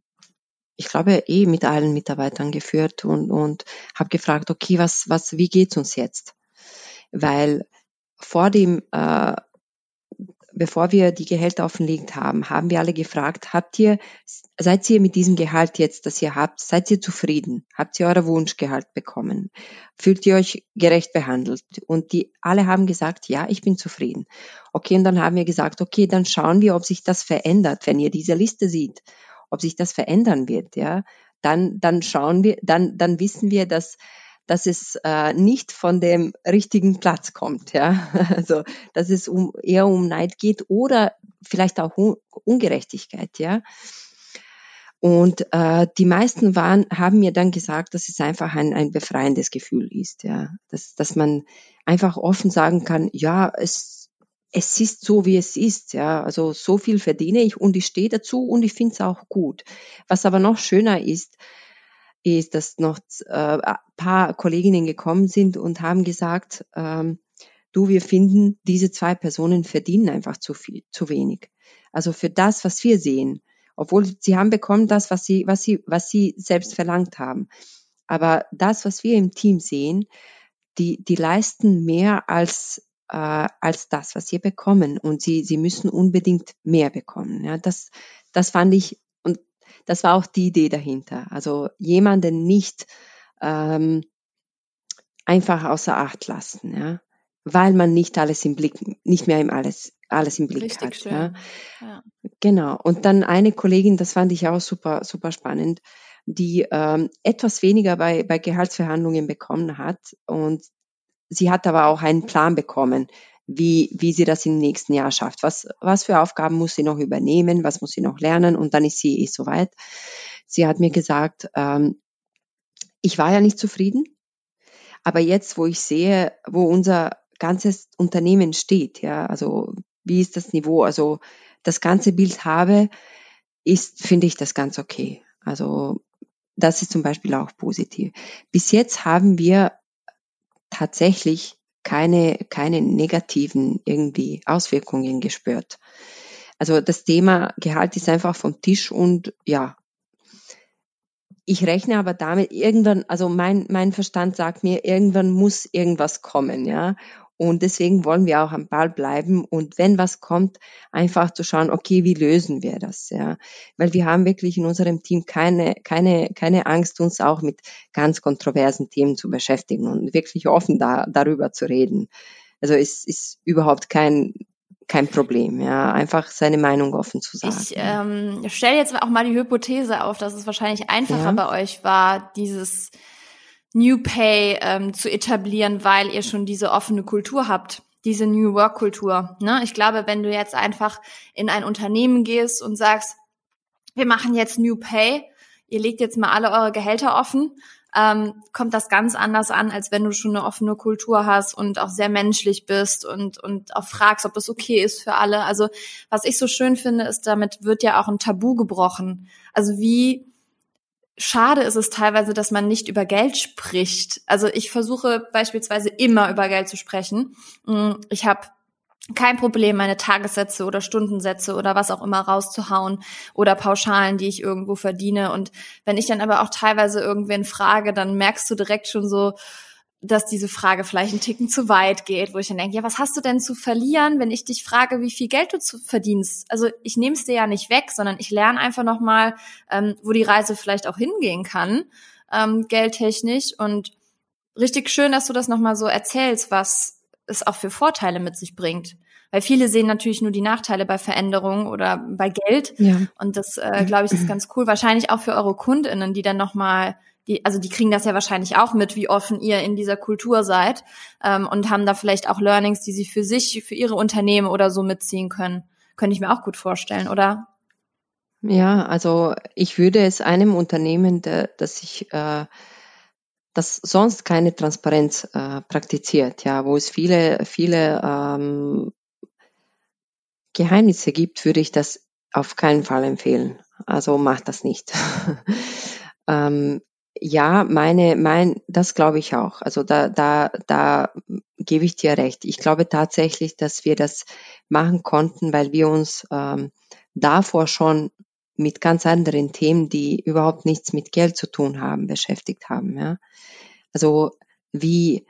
ich glaube eh mit allen Mitarbeitern geführt und, und habe gefragt, okay, was, was, wie geht's uns jetzt? Weil vor dem äh, bevor wir die Gehälter offenlegt haben, haben wir alle gefragt, habt ihr, seid ihr mit diesem Gehalt jetzt, das ihr habt, seid ihr zufrieden? Habt ihr euer Wunschgehalt bekommen? Fühlt ihr euch gerecht behandelt? Und die alle haben gesagt, ja, ich bin zufrieden. Okay, und dann haben wir gesagt, okay, dann schauen wir, ob sich das verändert, wenn ihr diese Liste seht, ob sich das verändern wird, ja. Dann, dann schauen wir, dann, dann wissen wir, dass dass es äh, nicht von dem richtigen Platz kommt, ja. Also dass es um, eher um Neid geht oder vielleicht auch Un Ungerechtigkeit, ja. Und äh, die meisten waren, haben mir dann gesagt, dass es einfach ein, ein befreiendes Gefühl ist, ja, dass, dass man einfach offen sagen kann, ja, es, es ist so, wie es ist, ja, also so viel verdiene ich und ich stehe dazu und ich finde es auch gut. Was aber noch schöner ist, ist, dass noch äh, ein paar Kolleginnen gekommen sind und haben gesagt, ähm, du, wir finden, diese zwei Personen verdienen einfach zu viel, zu wenig. Also für das, was wir sehen, obwohl sie haben bekommen das, was sie, was sie, was sie selbst verlangt haben. Aber das, was wir im Team sehen, die, die leisten mehr als, äh, als das, was sie bekommen. Und sie, sie müssen unbedingt mehr bekommen. Ja, das, das fand ich, das war auch die Idee dahinter. Also jemanden nicht ähm, einfach außer Acht lassen, ja, weil man nicht alles im Blick, nicht mehr im alles alles im Blick Richtig hat. Ja. ja. Genau. Und dann eine Kollegin, das fand ich auch super, super spannend, die ähm, etwas weniger bei, bei Gehaltsverhandlungen bekommen hat. Und sie hat aber auch einen Plan bekommen, wie, wie sie das im nächsten Jahr schafft. Was, was für Aufgaben muss sie noch übernehmen, was muss sie noch lernen und dann ist sie eh soweit. Sie hat mir gesagt, ähm, ich war ja nicht zufrieden, aber jetzt, wo ich sehe, wo unser ganzes Unternehmen steht, ja, also wie ist das Niveau, also das ganze Bild habe, ist, finde ich das ganz okay. Also das ist zum Beispiel auch positiv. Bis jetzt haben wir tatsächlich keine, keine negativen irgendwie Auswirkungen gespürt. Also das Thema Gehalt ist einfach vom Tisch und ja, ich rechne aber damit irgendwann, also mein, mein Verstand sagt mir, irgendwann muss irgendwas kommen, ja. Und deswegen wollen wir auch am Ball bleiben und wenn was kommt, einfach zu schauen, okay, wie lösen wir das, ja? Weil wir haben wirklich in unserem Team keine, keine, keine Angst, uns auch mit ganz kontroversen Themen zu beschäftigen und wirklich offen da, darüber zu reden. Also es ist überhaupt kein, kein Problem, ja, einfach seine Meinung offen zu sagen. Ich ähm, stelle jetzt auch mal die Hypothese auf, dass es wahrscheinlich einfacher ja. bei euch war, dieses New Pay ähm, zu etablieren, weil ihr schon diese offene Kultur habt, diese New Work Kultur. Ne? Ich glaube, wenn du jetzt einfach in ein Unternehmen gehst und sagst, wir machen jetzt New Pay, ihr legt jetzt mal alle eure Gehälter offen, ähm, kommt das ganz anders an, als wenn du schon eine offene Kultur hast und auch sehr menschlich bist und, und auch fragst, ob das okay ist für alle. Also was ich so schön finde, ist, damit wird ja auch ein Tabu gebrochen. Also wie schade ist es teilweise, dass man nicht über Geld spricht. Also ich versuche beispielsweise immer über Geld zu sprechen. Mm, ich habe kein Problem, meine Tagessätze oder Stundensätze oder was auch immer rauszuhauen oder Pauschalen, die ich irgendwo verdiene. Und wenn ich dann aber auch teilweise irgendwen frage, dann merkst du direkt schon so, dass diese Frage vielleicht einen Ticken zu weit geht, wo ich dann denke, ja, was hast du denn zu verlieren, wenn ich dich frage, wie viel Geld du zu verdienst? Also ich nehme es dir ja nicht weg, sondern ich lerne einfach nochmal, ähm, wo die Reise vielleicht auch hingehen kann, ähm, geldtechnisch. Und richtig schön, dass du das nochmal so erzählst, was es auch für Vorteile mit sich bringt. Weil viele sehen natürlich nur die Nachteile bei Veränderungen oder bei Geld. Ja. Und das, äh, glaube ich, ist ganz cool. Wahrscheinlich auch für eure KundInnen, die dann nochmal die, also die kriegen das ja wahrscheinlich auch mit, wie offen ihr in dieser Kultur seid ähm, und haben da vielleicht auch Learnings, die sie für sich, für ihre Unternehmen oder so mitziehen können. Könnte ich mir auch gut vorstellen, oder? Ja, also ich würde es einem Unternehmen, der, das ich äh, das sonst keine Transparenz äh, praktiziert, ja, wo es viele, viele ähm, Geheimnisse gibt, würde ich das auf keinen Fall empfehlen. Also macht das nicht. ähm, ja, meine, mein, das glaube ich auch. Also da, da, da gebe ich dir recht. Ich glaube tatsächlich, dass wir das machen konnten, weil wir uns ähm, davor schon mit ganz anderen Themen, die überhaupt nichts mit Geld zu tun haben, beschäftigt haben. Ja? Also wie,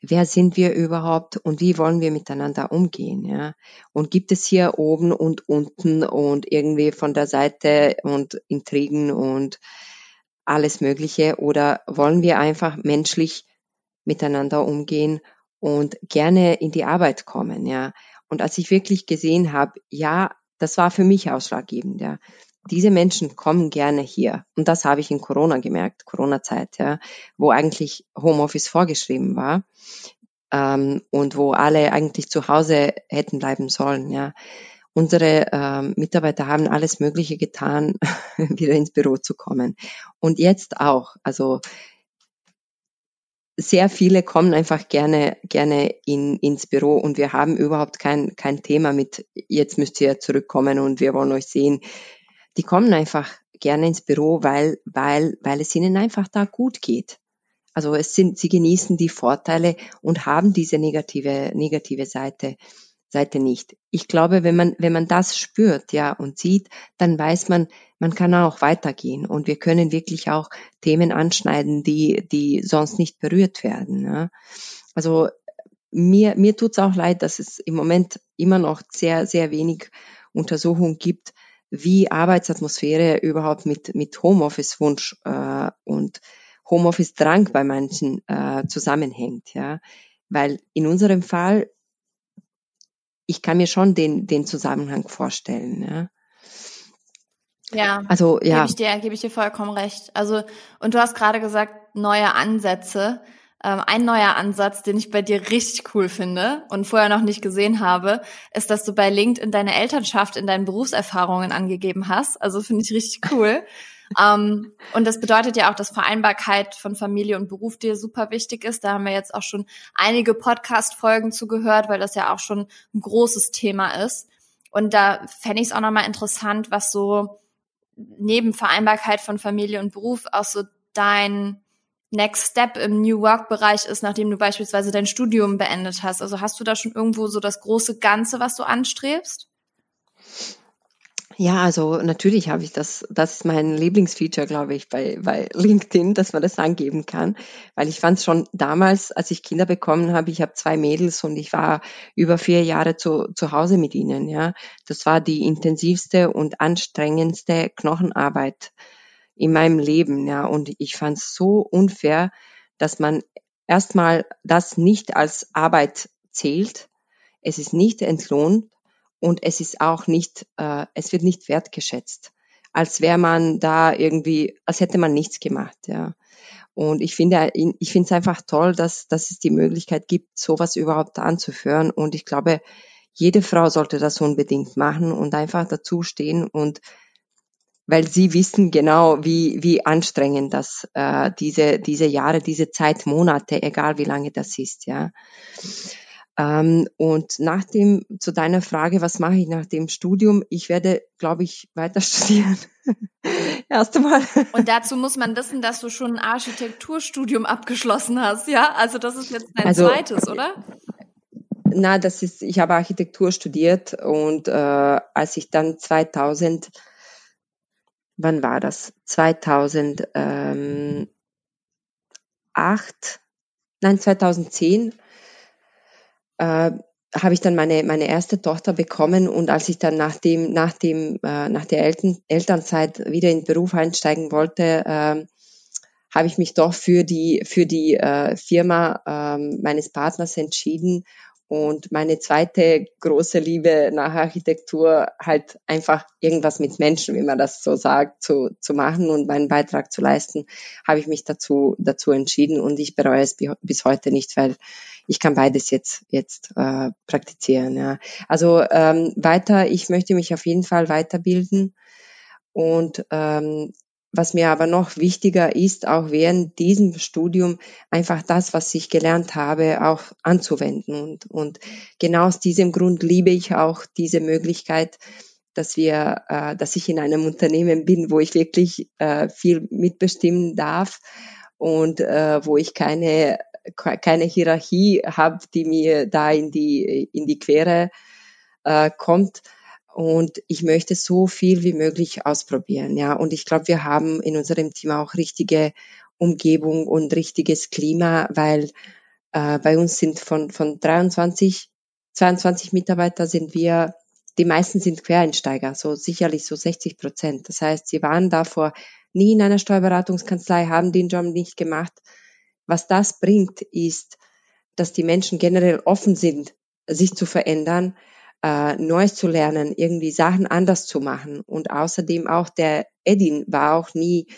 wer sind wir überhaupt und wie wollen wir miteinander umgehen? Ja? Und gibt es hier oben und unten und irgendwie von der Seite und Intrigen und alles Mögliche oder wollen wir einfach menschlich miteinander umgehen und gerne in die Arbeit kommen, ja. Und als ich wirklich gesehen habe, ja, das war für mich ausschlaggebend, ja. Diese Menschen kommen gerne hier. Und das habe ich in Corona gemerkt, Corona-Zeit, ja, wo eigentlich Homeoffice vorgeschrieben war ähm, und wo alle eigentlich zu Hause hätten bleiben sollen, ja. Unsere äh, Mitarbeiter haben alles Mögliche getan, wieder ins Büro zu kommen. Und jetzt auch. Also sehr viele kommen einfach gerne, gerne in, ins Büro und wir haben überhaupt kein, kein Thema mit, jetzt müsst ihr zurückkommen und wir wollen euch sehen. Die kommen einfach gerne ins Büro, weil, weil, weil es ihnen einfach da gut geht. Also es sind, sie genießen die Vorteile und haben diese negative, negative Seite, Seite nicht. Ich glaube, wenn man, wenn man das spürt, ja, und sieht, dann weiß man, man kann auch weitergehen und wir können wirklich auch Themen anschneiden, die, die sonst nicht berührt werden. Ja. Also mir, mir tut's auch leid, dass es im Moment immer noch sehr, sehr wenig Untersuchungen gibt, wie Arbeitsatmosphäre überhaupt mit, mit Homeoffice-Wunsch äh, und Homeoffice-Drang bei manchen äh, zusammenhängt. Ja. Weil in unserem Fall, ich kann mir schon den, den Zusammenhang vorstellen. Ja. Ja, also ja. Gebe ich dir, gebe ich dir vollkommen recht. Also und du hast gerade gesagt neue Ansätze. Ähm, ein neuer Ansatz, den ich bei dir richtig cool finde und vorher noch nicht gesehen habe, ist, dass du bei LinkedIn deine Elternschaft in deinen Berufserfahrungen angegeben hast. Also finde ich richtig cool. um, ähm, und das bedeutet ja auch, dass Vereinbarkeit von Familie und Beruf dir super wichtig ist. Da haben wir jetzt auch schon einige Podcast-Folgen zugehört, weil das ja auch schon ein großes Thema ist. Und da fände ich es auch nochmal interessant, was so neben Vereinbarkeit von Familie und Beruf auch so dein Next Step im New Work Bereich ist, nachdem du beispielsweise dein Studium beendet hast? Also hast du da schon irgendwo so das große Ganze, was du anstrebst? Ja, also natürlich habe ich das, das ist mein Lieblingsfeature, glaube ich, bei, bei LinkedIn, dass man das angeben kann, weil ich fand es schon damals, als ich Kinder bekommen habe, ich habe zwei Mädels und ich war über vier Jahre zu, zu Hause mit ihnen, ja. Das war die intensivste und anstrengendste Knochenarbeit in meinem Leben, ja. Und ich fand es so unfair, dass man erstmal das nicht als Arbeit zählt. Es ist nicht entlohnt und es ist auch nicht, äh, es wird nicht wertgeschätzt, als wäre man da irgendwie, als hätte man nichts gemacht, ja. Und ich finde, ich finde es einfach toll, dass, dass es die Möglichkeit gibt, sowas überhaupt anzuführen. Und ich glaube, jede Frau sollte das unbedingt machen und einfach dazu stehen und weil sie wissen genau, wie, wie anstrengend das äh, diese, diese Jahre, diese Zeit, Monate, egal wie lange das ist, ja. Ähm, und nach dem, zu deiner Frage, was mache ich nach dem Studium? Ich werde, glaube ich, weiter studieren. Erst einmal. Und dazu muss man wissen, dass du schon ein Architekturstudium abgeschlossen hast, ja? Also das ist jetzt dein also, zweites, oder? Na, das ist, ich habe Architektur studiert und äh, als ich dann 2000, wann war das? 2008, nein, 2010 äh, habe ich dann meine, meine erste Tochter bekommen und als ich dann nach dem, nach dem, äh, nach der Eltern, Elternzeit wieder in den Beruf einsteigen wollte, äh, habe ich mich doch für die, für die äh, Firma äh, meines Partners entschieden und meine zweite große Liebe nach Architektur halt einfach irgendwas mit Menschen, wie man das so sagt, zu, zu machen und meinen Beitrag zu leisten, habe ich mich dazu, dazu entschieden und ich bereue es bis heute nicht, weil ich kann beides jetzt, jetzt äh, praktizieren. Ja. Also ähm, weiter, ich möchte mich auf jeden Fall weiterbilden und ähm, was mir aber noch wichtiger ist, auch während diesem Studium einfach das, was ich gelernt habe, auch anzuwenden. Und, und genau aus diesem Grund liebe ich auch diese Möglichkeit, dass wir, äh, dass ich in einem Unternehmen bin, wo ich wirklich äh, viel mitbestimmen darf und äh, wo ich keine keine Hierarchie habe, die mir da in die in die Quere äh, kommt und ich möchte so viel wie möglich ausprobieren, ja. Und ich glaube, wir haben in unserem Team auch richtige Umgebung und richtiges Klima, weil äh, bei uns sind von, von 23, 22 Mitarbeiter sind wir, die meisten sind Quereinsteiger, so sicherlich so 60 Prozent. Das heißt, sie waren davor nie in einer Steuerberatungskanzlei, haben den Job nicht gemacht. Was das bringt, ist, dass die Menschen generell offen sind, sich zu verändern, äh, Neues zu lernen, irgendwie Sachen anders zu machen. Und außerdem auch der Edin war auch nie,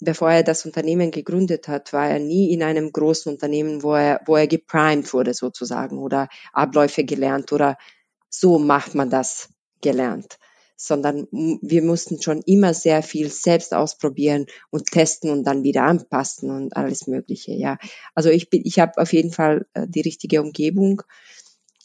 bevor er das Unternehmen gegründet hat, war er nie in einem großen Unternehmen, wo er, wo er geprimed wurde sozusagen oder Abläufe gelernt oder so macht man das. gelernt, sondern wir mussten schon immer sehr viel selbst ausprobieren und testen und dann wieder anpassen und alles Mögliche. Ja, also ich bin, ich habe auf jeden Fall äh, die richtige Umgebung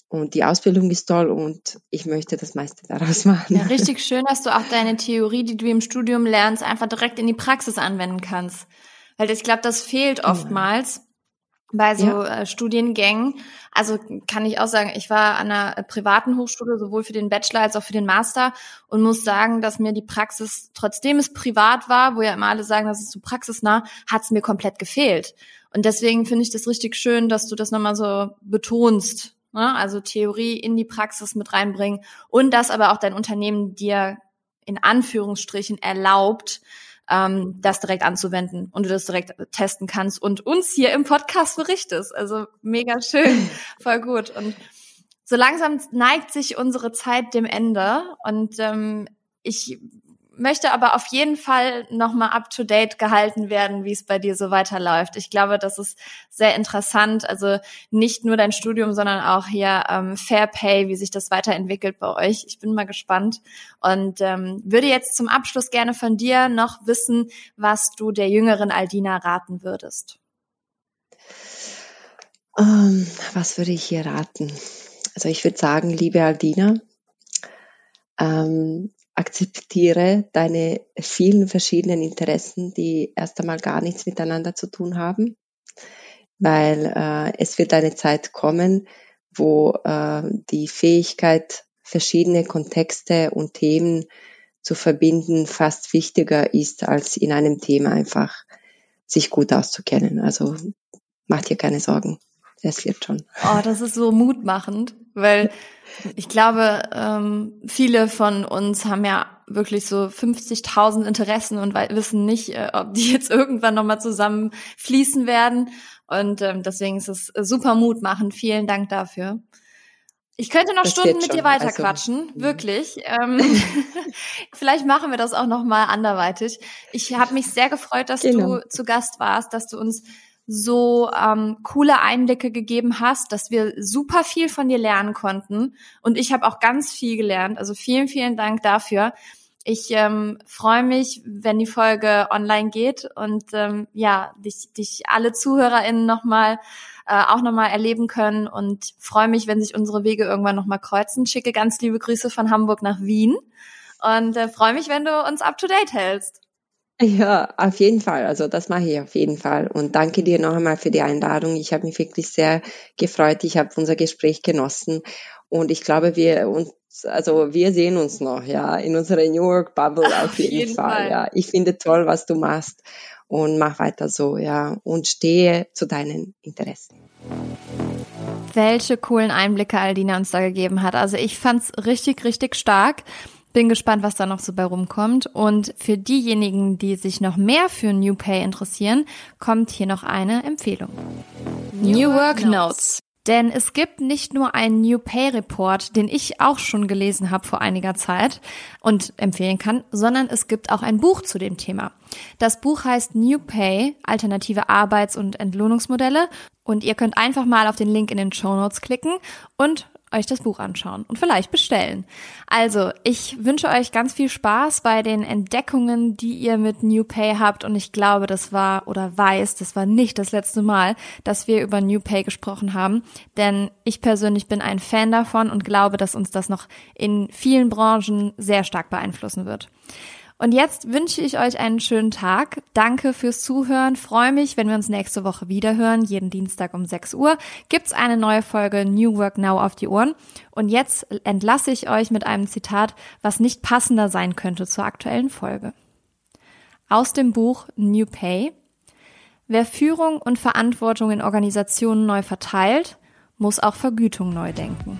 und die Ausbildung ist toll und ich möchte das meiste daraus machen. Ja, richtig schön, dass du auch deine Theorie, die du im Studium lernst, einfach direkt in die Praxis anwenden kannst. Weil ich glaube, das fehlt oftmals bei so ja. äh, Studiengängen. Also kann ich auch sagen, ich war an einer privaten Hochschule, sowohl für den Bachelor als auch für den Master und muss sagen, dass mir die Praxis, trotzdem es privat war, wo ja immer alle sagen, das ist so praxisnah, hat es mir komplett gefehlt. Und deswegen finde ich das richtig schön, dass du das nochmal so betonst, Ne? Also Theorie in die Praxis mit reinbringen und das aber auch dein Unternehmen dir in Anführungsstrichen erlaubt, ähm, das direkt anzuwenden und du das direkt testen kannst und uns hier im Podcast berichtest. Also mega schön, voll gut. Und so langsam neigt sich unsere Zeit dem Ende und ähm, ich möchte aber auf jeden Fall nochmal up to date gehalten werden, wie es bei dir so weiterläuft. Ich glaube, das ist sehr interessant. Also nicht nur dein Studium, sondern auch hier ähm, Fair Pay, wie sich das weiterentwickelt bei euch. Ich bin mal gespannt und ähm, würde jetzt zum Abschluss gerne von dir noch wissen, was du der jüngeren Aldina raten würdest. Um, ähm, was würde ich hier raten? Also ich würde sagen, liebe Aldina, ähm, akzeptiere deine vielen verschiedenen Interessen, die erst einmal gar nichts miteinander zu tun haben, weil äh, es wird eine Zeit kommen, wo äh, die Fähigkeit, verschiedene Kontexte und Themen zu verbinden, fast wichtiger ist, als in einem Thema einfach sich gut auszukennen. Also mach dir keine Sorgen. Es wird schon. Oh, das ist so mutmachend, weil ich glaube, ähm, viele von uns haben ja wirklich so 50.000 Interessen und wissen nicht, äh, ob die jetzt irgendwann nochmal zusammen fließen werden. Und ähm, deswegen ist es super mutmachend. Vielen Dank dafür. Ich könnte noch das Stunden mit dir weiterquatschen, also, wirklich. Ähm, vielleicht machen wir das auch noch mal anderweitig. Ich habe mich sehr gefreut, dass genau. du zu Gast warst, dass du uns so ähm, coole Einblicke gegeben hast, dass wir super viel von dir lernen konnten. Und ich habe auch ganz viel gelernt. Also vielen, vielen Dank dafür. Ich ähm, freue mich, wenn die Folge online geht und ähm, ja, dich, dich alle ZuhörerInnen nochmal äh, auch nochmal erleben können und freue mich, wenn sich unsere Wege irgendwann nochmal kreuzen. Schicke ganz liebe Grüße von Hamburg nach Wien und äh, freue mich, wenn du uns up to date hältst. Ja, auf jeden Fall. Also das mache ich auf jeden Fall. Und danke dir noch einmal für die Einladung. Ich habe mich wirklich sehr gefreut. Ich habe unser Gespräch genossen. Und ich glaube, wir uns, also wir sehen uns noch, ja, in unserer New York Bubble auf, auf jeden, jeden Fall, Fall. Ja, ich finde toll, was du machst und mach weiter so, ja, und stehe zu deinen Interessen. Welche coolen Einblicke Aldina uns da gegeben hat. Also ich fand's richtig, richtig stark. Bin gespannt, was da noch so bei rumkommt. Und für diejenigen, die sich noch mehr für New Pay interessieren, kommt hier noch eine Empfehlung. New Work Notes. Denn es gibt nicht nur einen New Pay Report, den ich auch schon gelesen habe vor einiger Zeit und empfehlen kann, sondern es gibt auch ein Buch zu dem Thema. Das Buch heißt New Pay, alternative Arbeits- und Entlohnungsmodelle und ihr könnt einfach mal auf den Link in den Show Notes klicken und euch das Buch anschauen und vielleicht bestellen. Also, ich wünsche euch ganz viel Spaß bei den Entdeckungen, die ihr mit New Pay habt und ich glaube, das war oder weiß, das war nicht das letzte Mal, dass wir über New Pay gesprochen haben, denn ich persönlich bin ein Fan davon und glaube, dass uns das noch in vielen Branchen sehr stark beeinflussen wird. Und jetzt wünsche ich euch einen schönen Tag. Danke fürs Zuhören. Freue mich, wenn wir uns nächste Woche wiederhören. Jeden Dienstag um 6 Uhr gibt's eine neue Folge New Work Now auf die Ohren. Und jetzt entlasse ich euch mit einem Zitat, was nicht passender sein könnte zur aktuellen Folge. Aus dem Buch New Pay. Wer Führung und Verantwortung in Organisationen neu verteilt, muss auch Vergütung neu denken.